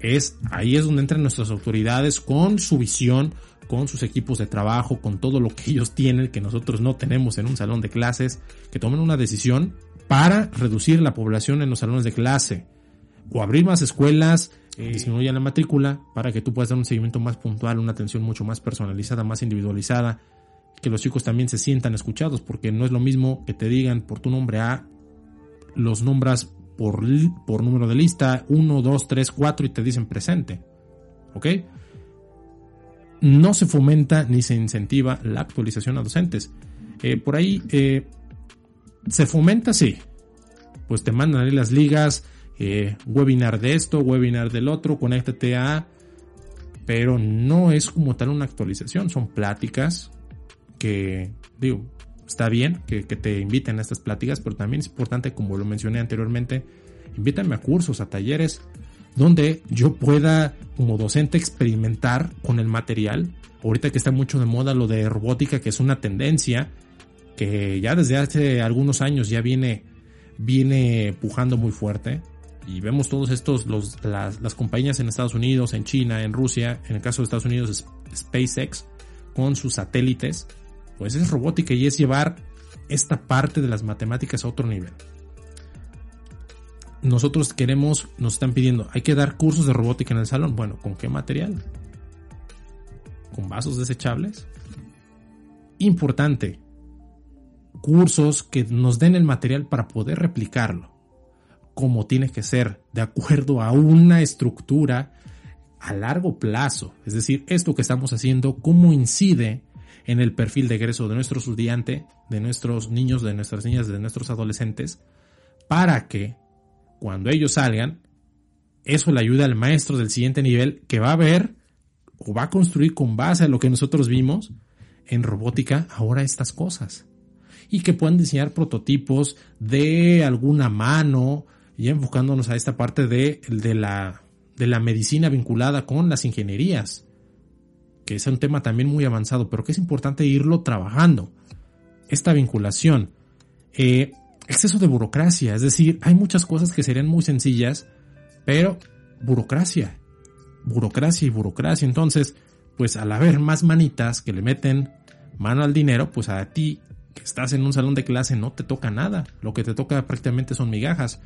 es ahí es donde entran nuestras autoridades con su visión, con sus equipos de trabajo, con todo lo que ellos tienen que nosotros no tenemos en un salón de clases, que tomen una decisión para reducir la población en los salones de clase o abrir más escuelas, eh, disminuir la matrícula para que tú puedas dar un seguimiento más puntual, una atención mucho más personalizada, más individualizada, que los chicos también se sientan escuchados, porque no es lo mismo que te digan por tu nombre A los nombras por, por número de lista, 1, 2, 3, 4 y te dicen presente. ¿Ok? No se fomenta ni se incentiva la actualización a docentes. Eh, por ahí eh, se fomenta, sí. Pues te mandan ahí las ligas, eh, webinar de esto, webinar del otro, conéctate a... Pero no es como tal una actualización, son pláticas que, digo, está bien que, te inviten a estas pláticas, pero también es importante, como lo mencioné anteriormente, invítame a cursos, a talleres, donde yo pueda como docente experimentar con el material. Ahorita que está mucho de moda lo de robótica, que es una tendencia que ya desde hace algunos años ya viene, viene pujando muy fuerte. Y vemos todos estos, los, las, las compañías en Estados Unidos, en China, en Rusia, en el caso de Estados Unidos SpaceX, con sus satélites, pues es robótica y es llevar esta parte de las matemáticas a otro nivel. Nosotros queremos, nos están pidiendo, hay que dar cursos de robótica en el salón. Bueno, ¿con qué material? ¿Con vasos desechables? Importante, cursos que nos den el material para poder replicarlo, como tiene que ser, de acuerdo a una estructura a largo plazo. Es decir, esto que estamos haciendo, cómo incide en el perfil de egreso de nuestro estudiante, de nuestros niños, de nuestras niñas, de nuestros adolescentes, para que cuando ellos salgan, eso le ayude al maestro del siguiente nivel que va a ver o va a construir con base a lo que nosotros vimos en robótica ahora estas cosas. Y que puedan diseñar prototipos de alguna mano, y enfocándonos a esta parte de, de, la, de la medicina vinculada con las ingenierías que es un tema también muy avanzado, pero que es importante irlo trabajando. Esta vinculación. Eh, exceso de burocracia, es decir, hay muchas cosas que serían muy sencillas, pero burocracia, burocracia y burocracia. Entonces, pues al haber más manitas que le meten mano al dinero, pues a ti que estás en un salón de clase no te toca nada, lo que te toca prácticamente son migajas.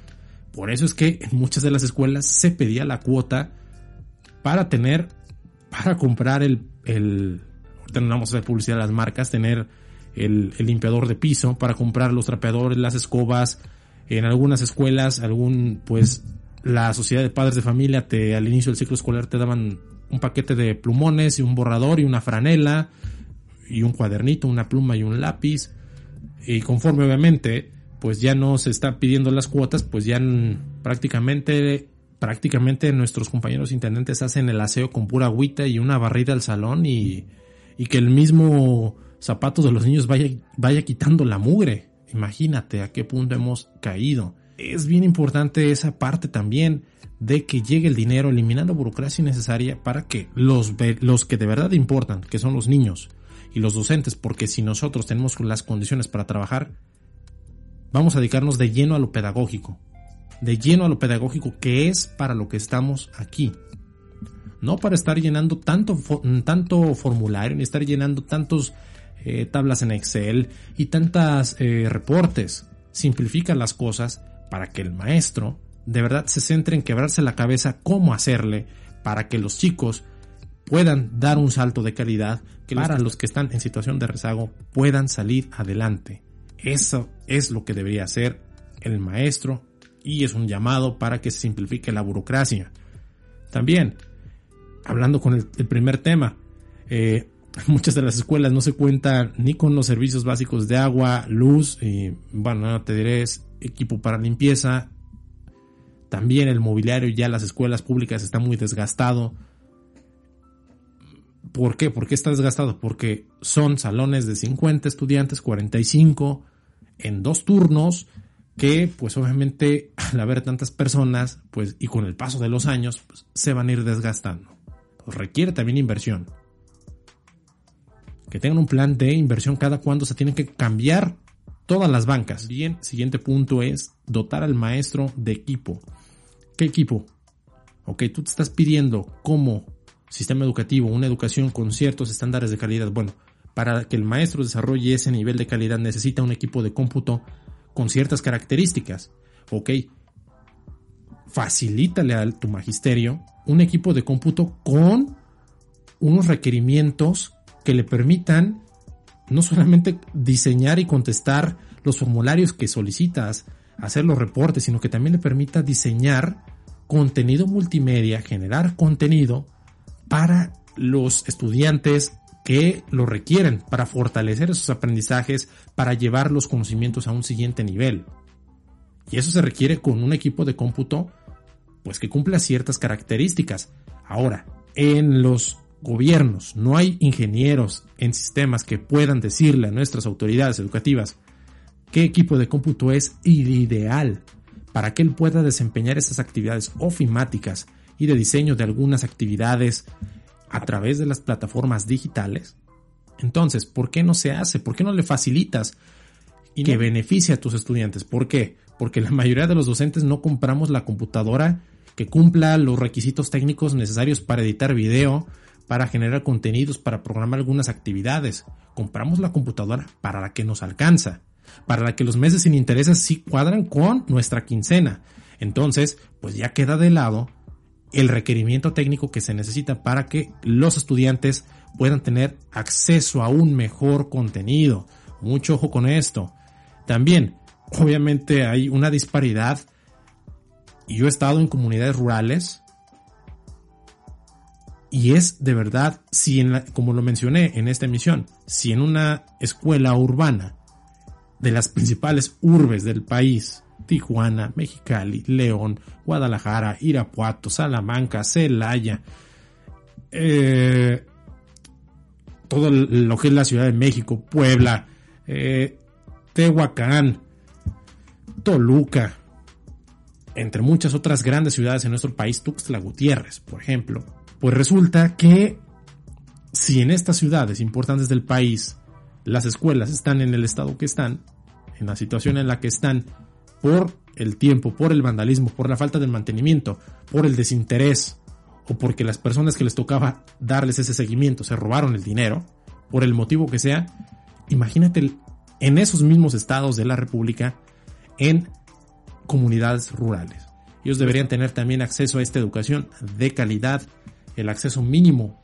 Por eso es que en muchas de las escuelas se pedía la cuota para tener para comprar el, el ahorita vamos a hacer publicidad de las marcas, tener el, el, limpiador de piso, para comprar los trapeadores, las escobas, en algunas escuelas, algún, pues, la sociedad de padres de familia te, al inicio del ciclo escolar te daban un paquete de plumones y un borrador y una franela y un cuadernito, una pluma y un lápiz. Y conforme obviamente, pues ya no se está pidiendo las cuotas, pues ya prácticamente prácticamente nuestros compañeros intendentes hacen el aseo con pura agüita y una barrida al salón y, y que el mismo zapatos de los niños vaya, vaya quitando la mugre. Imagínate a qué punto hemos caído. Es bien importante esa parte también de que llegue el dinero eliminando burocracia innecesaria para que los, los que de verdad importan, que son los niños y los docentes, porque si nosotros tenemos las condiciones para trabajar, vamos a dedicarnos de lleno a lo pedagógico, de lleno a lo pedagógico que es para lo que estamos aquí. no para estar llenando tanto, tanto formulario, ni estar llenando tantos eh, tablas en Excel y tantas eh, reportes. Simplifica las cosas para que el maestro de verdad se centre en quebrarse la cabeza cómo hacerle para que los chicos puedan dar un salto de calidad, que para los que están en situación de rezago puedan salir adelante. Eso es lo que debería hacer el maestro y es un llamado para que se simplifique la burocracia. También, hablando con el, primer tema, eh, muchas de las escuelas no se cuentan ni con los servicios básicos de agua, luz, y bueno, te diré, equipo para limpieza. También el mobiliario ya las escuelas públicas está muy desgastado. ¿Por qué? ¿Por qué está desgastado? Porque son salones de 50 estudiantes, 45 en dos turnos que pues obviamente al haber tantas personas pues y con el paso de los años pues, se van a ir desgastando. Pues, requiere también inversión. Que tengan un plan de inversión cada cuando se tienen que cambiar todas las bancas. Bien, siguiente punto es dotar al maestro de equipo. ¿Qué equipo? Ok, tú te estás pidiendo como sistema educativo una educación con ciertos estándares de calidad. Bueno, para que el maestro desarrolle ese nivel de calidad necesita un equipo de cómputo con ciertas características. Ok, facilítale a tu magisterio un equipo de cómputo con unos requerimientos que le permitan no solamente diseñar y contestar los formularios que solicitas, hacer los reportes, sino que también le permita diseñar contenido multimedia, generar contenido para los estudiantes que lo requieren para fortalecer esos aprendizajes, para llevar los conocimientos a un siguiente nivel. Y eso se requiere con un equipo de cómputo pues que cumpla ciertas características. Ahora, en los gobiernos no hay ingenieros en sistemas que puedan decirle a nuestras autoridades educativas qué equipo de cómputo es ideal para que él pueda desempeñar esas actividades ofimáticas y de diseño de algunas actividades a través de las plataformas digitales, entonces, ¿por qué no se hace? ¿Por qué no le facilitas y que beneficie a tus estudiantes? ¿Por qué? Porque la mayoría de los docentes no compramos la computadora que cumpla los requisitos técnicos necesarios para editar video, para generar contenidos, para programar algunas actividades. Compramos la computadora para la que nos alcanza, para la que los meses sin intereses sí cuadran con nuestra quincena. Entonces, pues ya queda de lado el requerimiento técnico que se necesita para que los estudiantes puedan tener acceso a un mejor contenido. Mucho ojo con esto. También, obviamente hay una disparidad. Yo he estado en comunidades rurales. Y es de verdad, si en como lo mencioné en esta emisión, si en una escuela urbana de las principales urbes del país Tijuana, Mexicali, León, Guadalajara, Irapuato, Salamanca, Celaya, eh, todo lo que es la Ciudad de México, Puebla, eh, Tehuacán, Toluca, entre muchas otras grandes ciudades en nuestro país, Tuxtla Gutiérrez, por ejemplo. Pues resulta que si en estas ciudades importantes del país las escuelas están en el estado que están, en la situación en la que están, por el tiempo, por el vandalismo, por la falta de mantenimiento, por el desinterés o porque las personas que les tocaba darles ese seguimiento se robaron el dinero, por el motivo que sea, imagínate en esos mismos estados de la República en comunidades rurales. Ellos deberían tener también acceso a esta educación de calidad, el acceso mínimo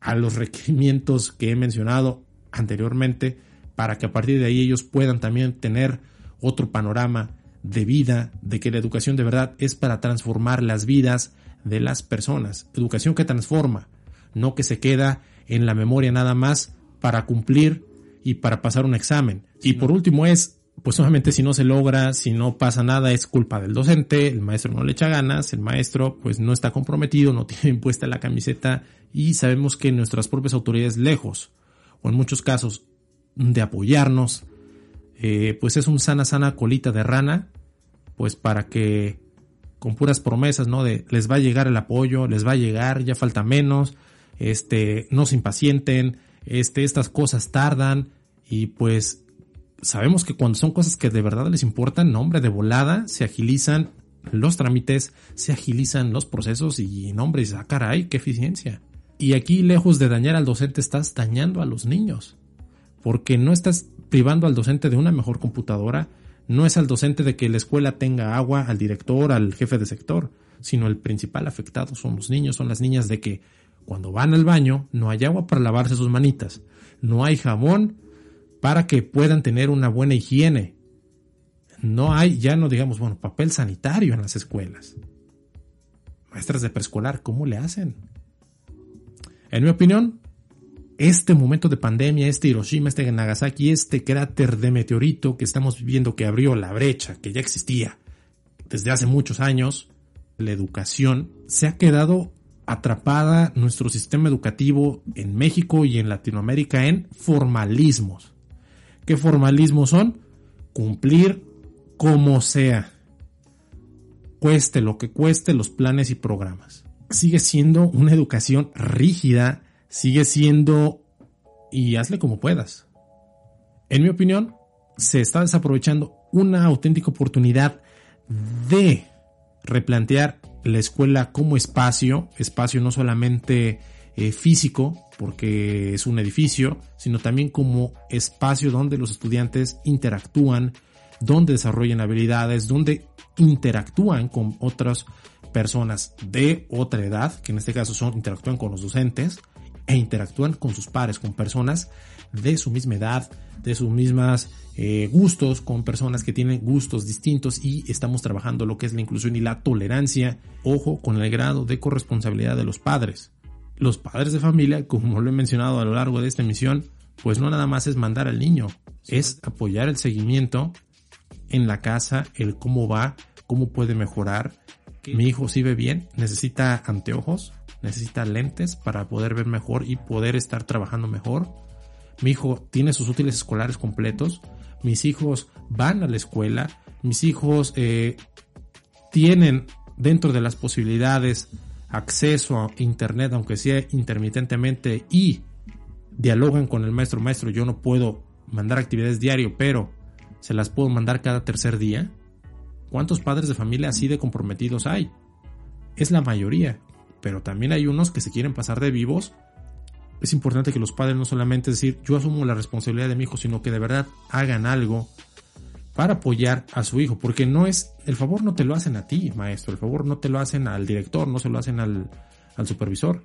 a los requerimientos que he mencionado anteriormente, para que a partir de ahí ellos puedan también tener otro panorama de vida, de que la educación de verdad es para transformar las vidas de las personas. Educación que transforma, no que se queda en la memoria nada más para cumplir y para pasar un examen. Y por último es, pues obviamente si no se logra, si no pasa nada, es culpa del docente, el maestro no le echa ganas, el maestro pues no está comprometido, no tiene impuesta la camiseta y sabemos que nuestras propias autoridades lejos, o en muchos casos, de apoyarnos, eh, pues es un sana sana colita de rana, pues para que con puras promesas, ¿no? De les va a llegar el apoyo, les va a llegar, ya falta menos, este, no se impacienten, este, estas cosas tardan y pues sabemos que cuando son cosas que de verdad les importan, nombre de volada, se agilizan los trámites, se agilizan los procesos y nombres, ah caray, qué eficiencia. Y aquí lejos de dañar al docente estás dañando a los niños, porque no estás privando al docente de una mejor computadora, no es al docente de que la escuela tenga agua, al director, al jefe de sector, sino el principal afectado son los niños, son las niñas de que cuando van al baño no hay agua para lavarse sus manitas, no hay jabón para que puedan tener una buena higiene, no hay, ya no digamos, bueno, papel sanitario en las escuelas. Maestras de preescolar, ¿cómo le hacen? En mi opinión, este momento de pandemia, este Hiroshima, este Nagasaki, este cráter de meteorito que estamos viviendo que abrió la brecha, que ya existía desde hace muchos años, la educación se ha quedado atrapada nuestro sistema educativo en México y en Latinoamérica en formalismos. ¿Qué formalismos son? Cumplir como sea. Cueste lo que cueste los planes y programas. Sigue siendo una educación rígida, sigue siendo y hazle como puedas. En mi opinión, se está desaprovechando una auténtica oportunidad de replantear la escuela como espacio, espacio no solamente eh, físico, porque es un edificio, sino también como espacio donde los estudiantes interactúan, donde desarrollan habilidades, donde interactúan con otras personas de otra edad, que en este caso son interactúan con los docentes e interactúan con sus pares, con personas de su misma edad, de sus mismas eh, gustos, con personas que tienen gustos distintos y estamos trabajando lo que es la inclusión y la tolerancia, ojo con el grado de corresponsabilidad de los padres. Los padres de familia, como lo he mencionado a lo largo de esta emisión, pues no nada más es mandar al niño, es apoyar el seguimiento en la casa, el cómo va, cómo puede mejorar. Mi hijo si ve bien, necesita anteojos, necesita lentes para poder ver mejor y poder estar trabajando mejor. Mi hijo tiene sus útiles escolares completos. Mis hijos van a la escuela. Mis hijos eh, tienen dentro de las posibilidades acceso a internet, aunque sea intermitentemente, y dialogan con el maestro. Maestro, yo no puedo mandar actividades diario, pero se las puedo mandar cada tercer día. ¿Cuántos padres de familia así de comprometidos hay? Es la mayoría, pero también hay unos que se quieren pasar de vivos. Es importante que los padres no solamente decir yo asumo la responsabilidad de mi hijo, sino que de verdad hagan algo para apoyar a su hijo, porque no es, el favor no te lo hacen a ti, maestro, el favor no te lo hacen al director, no se lo hacen al, al supervisor.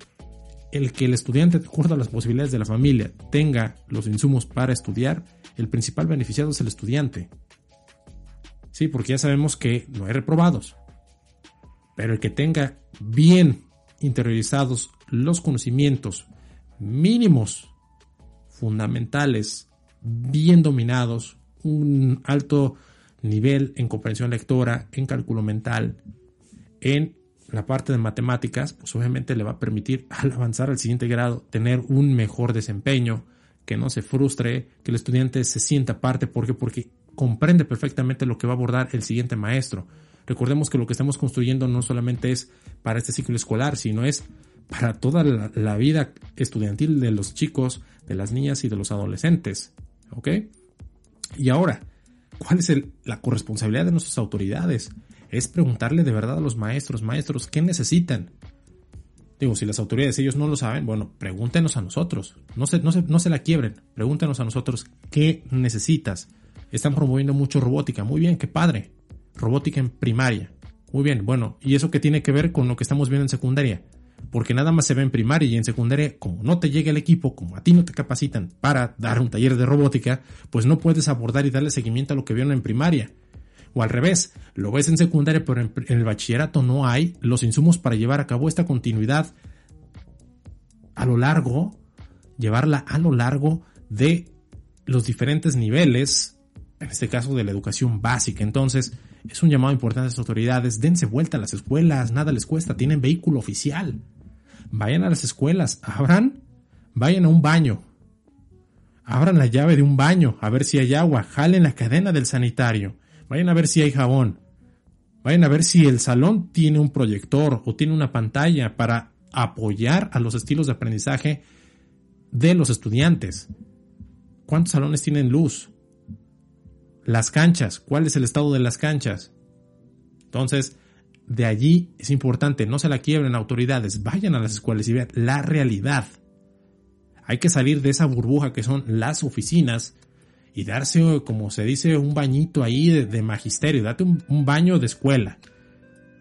El que el estudiante, de acuerdo a las posibilidades de la familia, tenga los insumos para estudiar, el principal beneficiado es el estudiante. Sí, porque ya sabemos que no hay reprobados. Pero el que tenga bien interiorizados los conocimientos mínimos, fundamentales, bien dominados, un alto nivel en comprensión lectora, en cálculo mental, en la parte de matemáticas, pues obviamente le va a permitir al avanzar al siguiente grado tener un mejor desempeño, que no se frustre, que el estudiante se sienta parte, ¿por qué? Porque comprende perfectamente lo que va a abordar el siguiente maestro. Recordemos que lo que estamos construyendo no solamente es para este ciclo escolar, sino es para toda la, vida estudiantil de los chicos, de las niñas y de los adolescentes. ¿Ok? Y ahora, ¿cuál es la corresponsabilidad de nuestras autoridades? Es preguntarle de verdad a los maestros, maestros, ¿qué necesitan? Digo, si las autoridades ellos no lo saben, bueno, pregúntenos a nosotros. No se, no no se la quiebren. Pregúntenos a nosotros qué necesitas. Están promoviendo mucho robótica. Muy bien, qué padre. Robótica en primaria. Muy bien, bueno, ¿y eso qué tiene que ver con lo que estamos viendo en secundaria? Porque nada más se ve en primaria y en secundaria, como no te llega el equipo, como a ti no te capacitan para dar un taller de robótica, pues no puedes abordar y darle seguimiento a lo que vieron en primaria. O al revés, lo ves en secundaria, pero en, el bachillerato no hay los insumos para llevar a cabo esta continuidad a lo largo, llevarla a lo largo de los diferentes niveles, en este caso de la educación básica. Entonces, es un llamado importante a las autoridades, dense vuelta a las escuelas, nada les cuesta, tienen vehículo oficial. Vayan a las escuelas, abran, vayan a un baño, abran la llave de un baño, a ver si hay agua, jalen la cadena del sanitario, Vayan a ver si hay jabón. Vayan a ver si el salón tiene un proyector o tiene una pantalla para apoyar a los estilos de aprendizaje de los estudiantes. ¿Cuántos salones tienen luz? Las canchas, ¿cuál es el estado de las canchas? Entonces, de allí es importante, no se la quiebren autoridades, vayan a las escuelas y vean la realidad. Hay que salir de esa burbuja que son las oficinas y darse, como se dice, un bañito ahí de, magisterio, date un, baño de escuela.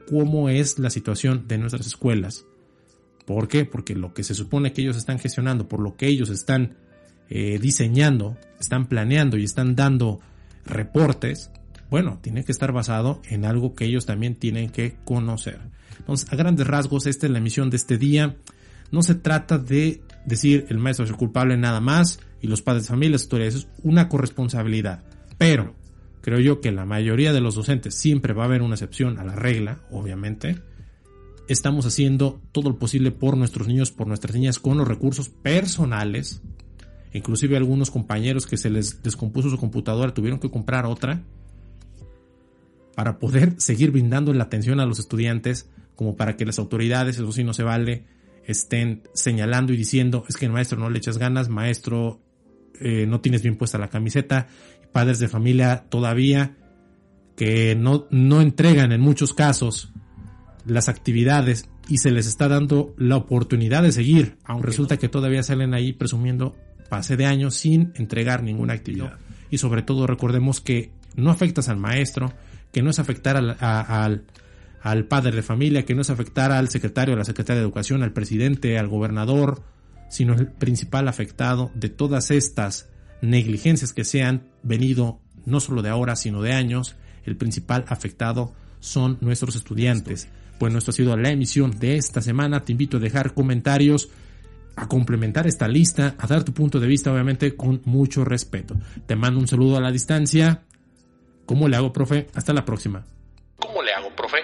¿Cómo es la situación de nuestras escuelas? ¿Por qué? Porque lo que se supone que ellos están gestionando, por lo que ellos están eh, diseñando, están planeando y están dando reportes, bueno, tiene que estar basado en algo que ellos también tienen que conocer. Entonces, a grandes rasgos, esta es la misión de este día. No se trata de decir el maestro es el culpable nada más y los padres de familia, autoridades, es una corresponsabilidad. Pero creo yo que la mayoría de los docentes siempre va a haber una excepción a la regla, obviamente. Estamos haciendo todo lo posible por nuestros niños, por nuestras niñas, con los recursos personales. Inclusive algunos compañeros que se les descompuso su computadora tuvieron que comprar otra para poder seguir brindando la atención a los estudiantes, como para que las autoridades, eso sí no se vale, estén señalando y diciendo, es que el maestro no le echas ganas, maestro eh, no tienes bien puesta la camiseta, padres de familia todavía que no, no entregan en muchos casos las actividades y se les está dando la oportunidad de seguir, aun resulta que todavía salen ahí presumiendo pase de años sin entregar ninguna actividad. Y sobre todo recordemos que no afectas al maestro, que no es afectar al, al, padre de familia, que no es afectar al secretario, a la secretaria de educación, al presidente, al gobernador, sino el principal afectado de todas estas negligencias que se han venido no solo de ahora, sino de años, el principal afectado son nuestros estudiantes. Bueno, esto ha sido la emisión de esta semana. Te invito a dejar comentarios, a complementar esta lista, a dar tu punto de vista, obviamente, con mucho respeto. Te mando un saludo a la distancia. ¿Cómo le hago, profe? Hasta la próxima. ¿Cómo le hago, profe?